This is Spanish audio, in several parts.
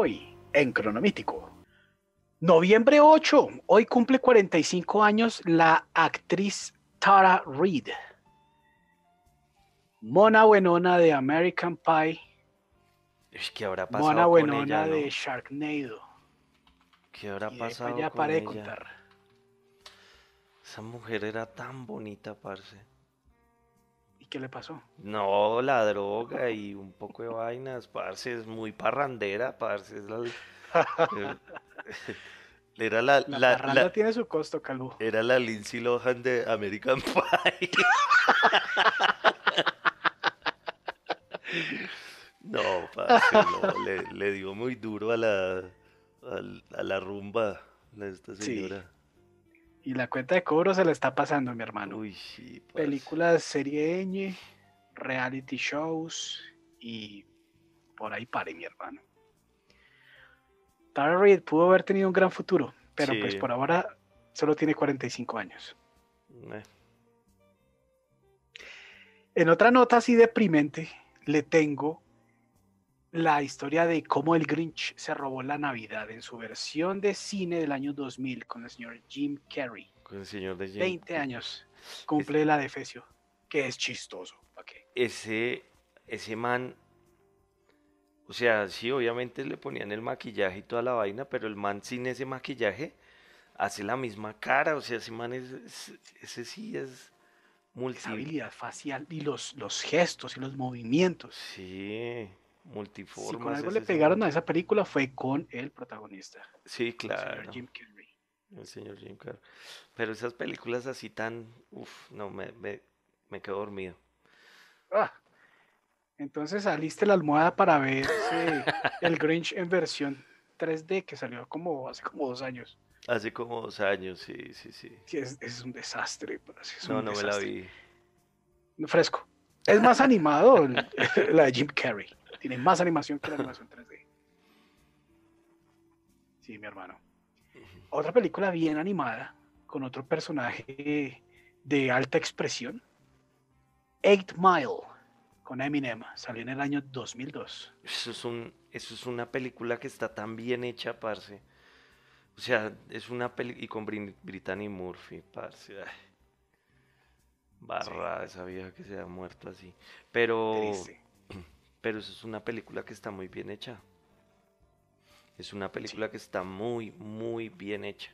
Hoy, en Cronomítico. Noviembre 8, hoy cumple 45 años la actriz Tara Reid. Mona Buenona de American Pie. ¿Qué habrá pasado Mona con Buenona ella, no? de Sharknado. ¿Qué habrá Y pasado con paré de contar. Esa mujer era tan bonita, parce. ¿Y qué le pasó? No, la droga y un poco de vainas, parce, es muy parrandera, parce. Es la, eh, era la, La, la- la- tiene su costo, Calvo. era la Lindsay Lohan de American Pie. No, parce, no, le, le dio muy duro a la, a, la rumba de esta Sí. Y la cuenta de cobro se le está pasando, mi hermano. Uy, sí, parce. Películas serie ñ, reality shows y por ahí pare, mi hermano. Tara Reid pudo haber tenido un gran futuro, pero pues por ahora solo tiene 45 años. Eh, En otra nota así deprimente, le tengo la historia de cómo el Grinch se robó la Navidad en su versión de cine del año 2000 con el señor Jim Carrey. Con el señor de Jim. 20 años cumple la defecio, que es chistoso. ese, ese man, o sea, sí, obviamente le ponían el maquillaje y toda la vaina, pero el man sin ese maquillaje hace la misma cara, o sea, ese man es, es- ese sí es multi, Esa habilidad facial y los, los gestos y los movimientos. sí, Si multiforme. con algo le pegaron a esa película fue con el protagonista, Sí, el claro, señor Jim Carrey. el señor Jim Carrey. Pero esas películas así tan, uff, no, me, me, me quedo dormido. Ah, entonces saliste la almohada para ver el Grinch en versión 3D que salió como hace como dos años. Hace como dos años, sí, sí, sí. Sí, es, es un desastre. es No, un no me la vi. Fresco. Es más animado la de Jim Carrey. Tiene más animación que la animación 3D. Sí, mi hermano. Otra película bien animada con otro personaje de alta expresión. Eight Mile con Eminem. Salió en el año 2002. Eso es un, eso es una película que está tan bien hecha, parce. O sea, es una película y con Brittany Murphy, parce. ay. Barra esa vieja que se ha muerto así. Pero, Triste. Pero eso es una película que está muy bien hecha. Es una película que está muy, muy bien hecha.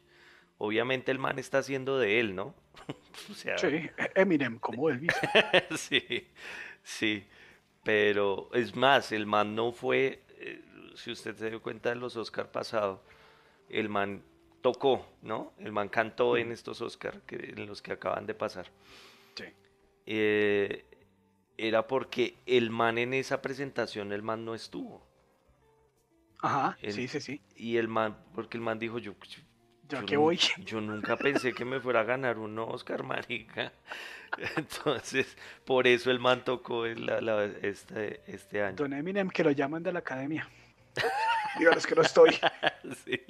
Obviamente el man está haciendo de él, ¿no? o sea, Sí, Eminem como Elvis. sí, sí, pero es más, el man no fue, eh, si usted se dio cuenta de los Oscar pasados, el man tocó, ¿no? El man cantó en Mm. estos Oscar que, en los que acaban de pasar. Sí. Eh, era porque el man en esa presentación, el man no estuvo. Ajá, El- sí, sí, sí. Y el man, porque el man dijo, yo, yo- Yo voy. Yo nunca pensé que me fuera a ganar un Oscar, marica. Entonces, por eso el man tocó la- la- este, este año. Don Eminem que lo llaman de la academia. Díganos que no estoy. Sí.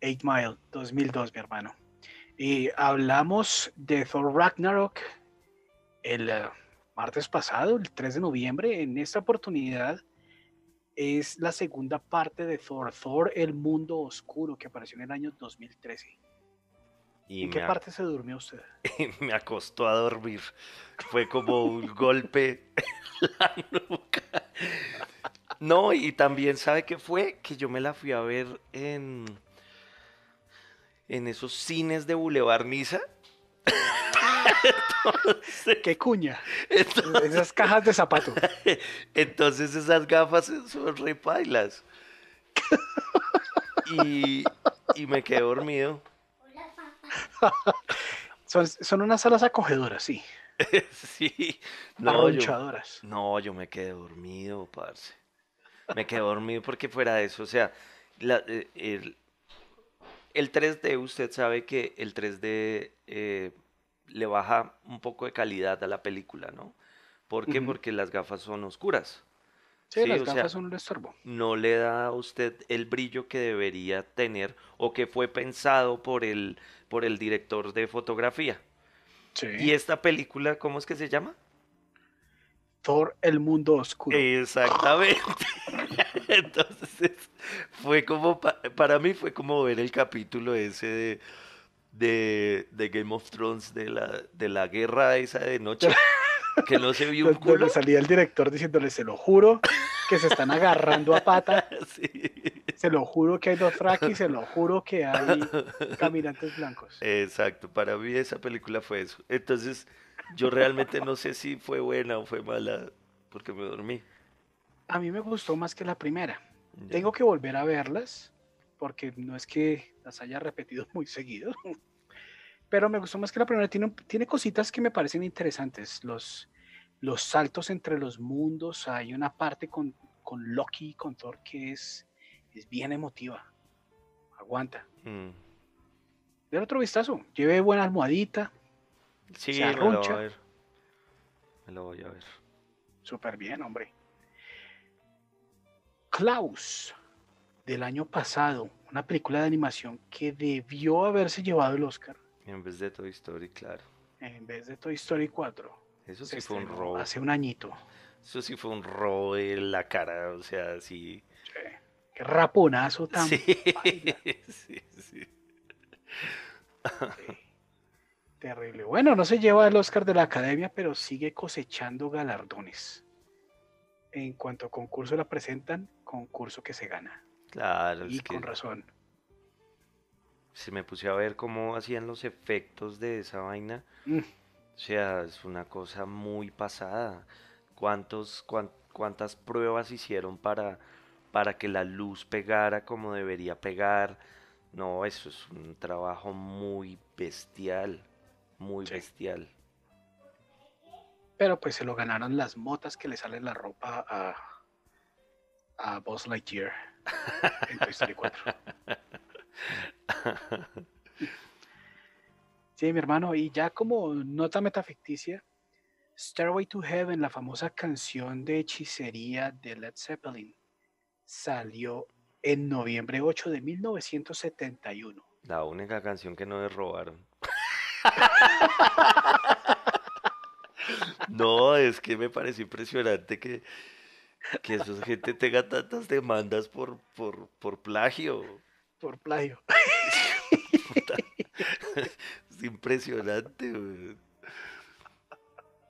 Eight Mile 2002, mi hermano. Y hablamos de Thor Ragnarok el eh, martes pasado, el 3 de noviembre. En esta oportunidad es la segunda parte de Thor, Thor, el mundo oscuro, que apareció en el año 2013. Y ¿En qué parte se durmió usted? me acostó a dormir. Fue como un golpe en la nuca. No, y también, ¿sabe qué fue? Que yo me la fui a ver en, en esos cines de Boulevard Niza. ¡Qué cuña! Entonces, Esas cajas de zapato. Entonces esas gafas son repailas. Y, y me quedé dormido. Son, son unas salas acogedoras, sí. Sí. No yo, no, yo me quedé dormido, parce. Me quedé dormido porque fuera de eso, o sea, la- eh, el, el 3D, usted sabe que el 3D eh, le baja un poco de calidad a la película, ¿no? ¿Por qué? Porque las gafas son oscuras. Sí, Sí, las sea, gafas son un estorbo. no le da a usted el brillo que debería tener o que fue pensado por el, por el director de fotografía. Sí. ¿Y esta película, cómo es que se llama? Thor, el mundo oscuro. Exactamente. Entonces, fue como, para mí fue como ver el capítulo ese de, de, Game of Thrones, de la, de la guerra esa de noche, que no se vio un culo. salía el director diciéndole, se lo juro, que se están agarrando a pata. Se lo juro que hay dos y se lo juro que hay caminantes blancos. Exacto, para mí esa película fue eso. Entonces, yo realmente no sé si fue buena o fue mala, porque me dormí. A mí me gustó más que la primera. Tengo que volver a verlas, porque no es que las haya repetido muy seguido. Pero me gustó más que la primera. Tiene, tiene cositas que me parecen interesantes. Los, los saltos entre los mundos. Hay una parte con, con Loki y con Thor que es es bien emotiva. Aguanta. Mm. otro vistazo. Lleve buena almohadita. Sí, me lo voy a ver. Me lo voy a ver. Súper bien, hombre. Klaus, del año pasado. Una película de animación que debió haberse llevado el Oscar. En vez de Toy Story, claro. En vez de Toy Story 4. Eso sí fue un robo. Hace un añito. Eso sí fue un robo de la cara. O sea, sí raponazo tan. Sí, sí, Terrible. Bueno, no se lleva el Oscar de la Academia, pero sigue cosechando galardones. En cuanto a concurso la presentan, concurso que se gana. Claro, y con razón. Se me puse a ver cómo hacían los efectos de esa vaina. Mm. O sea, es una cosa muy pasada. ¿Cuántos, ¿Cuántas pruebas hicieron para para que la luz pegara como debería pegar. No, eso es un trabajo muy bestial, muy bestial. Pero pues se lo ganaron las motas que le salen la ropa a, a Buzz Lightyear en Toy Story 4. Sí, mi hermano, y ya como nota metaficticia, Stairway to Heaven, la famosa canción de hechicería de Led Zeppelin, salió en noviembre 8 de 1971. La única canción que no robaron. no, es que me parece impresionante que, que esa gente tenga tantas demandas por, por, por plagio. Por plagio. es impresionante.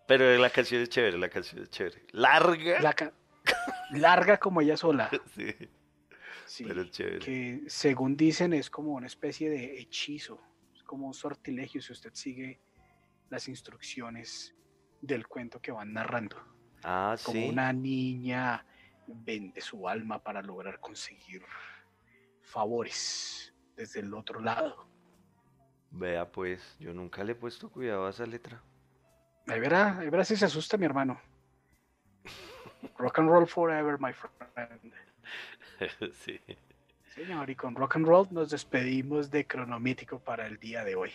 Pero la canción es chévere, la canción es chévere. Larga. La, larga como ella sola. Sí. pero chévere. Que según dicen es como una especie de hechizo, es como un sortilegio si usted sigue las instrucciones del cuento que van narrando. Ah, como una niña vende su alma para lograr conseguir favores desde el otro lado. Vea pues, yo nunca le he puesto cuidado a esa letra. Ahí verá, ahí verá si se asusta mi hermano. Rock and roll forever, my friend. Sí. Señor, y con rock and roll nos despedimos de Cronomítico para el día de hoy.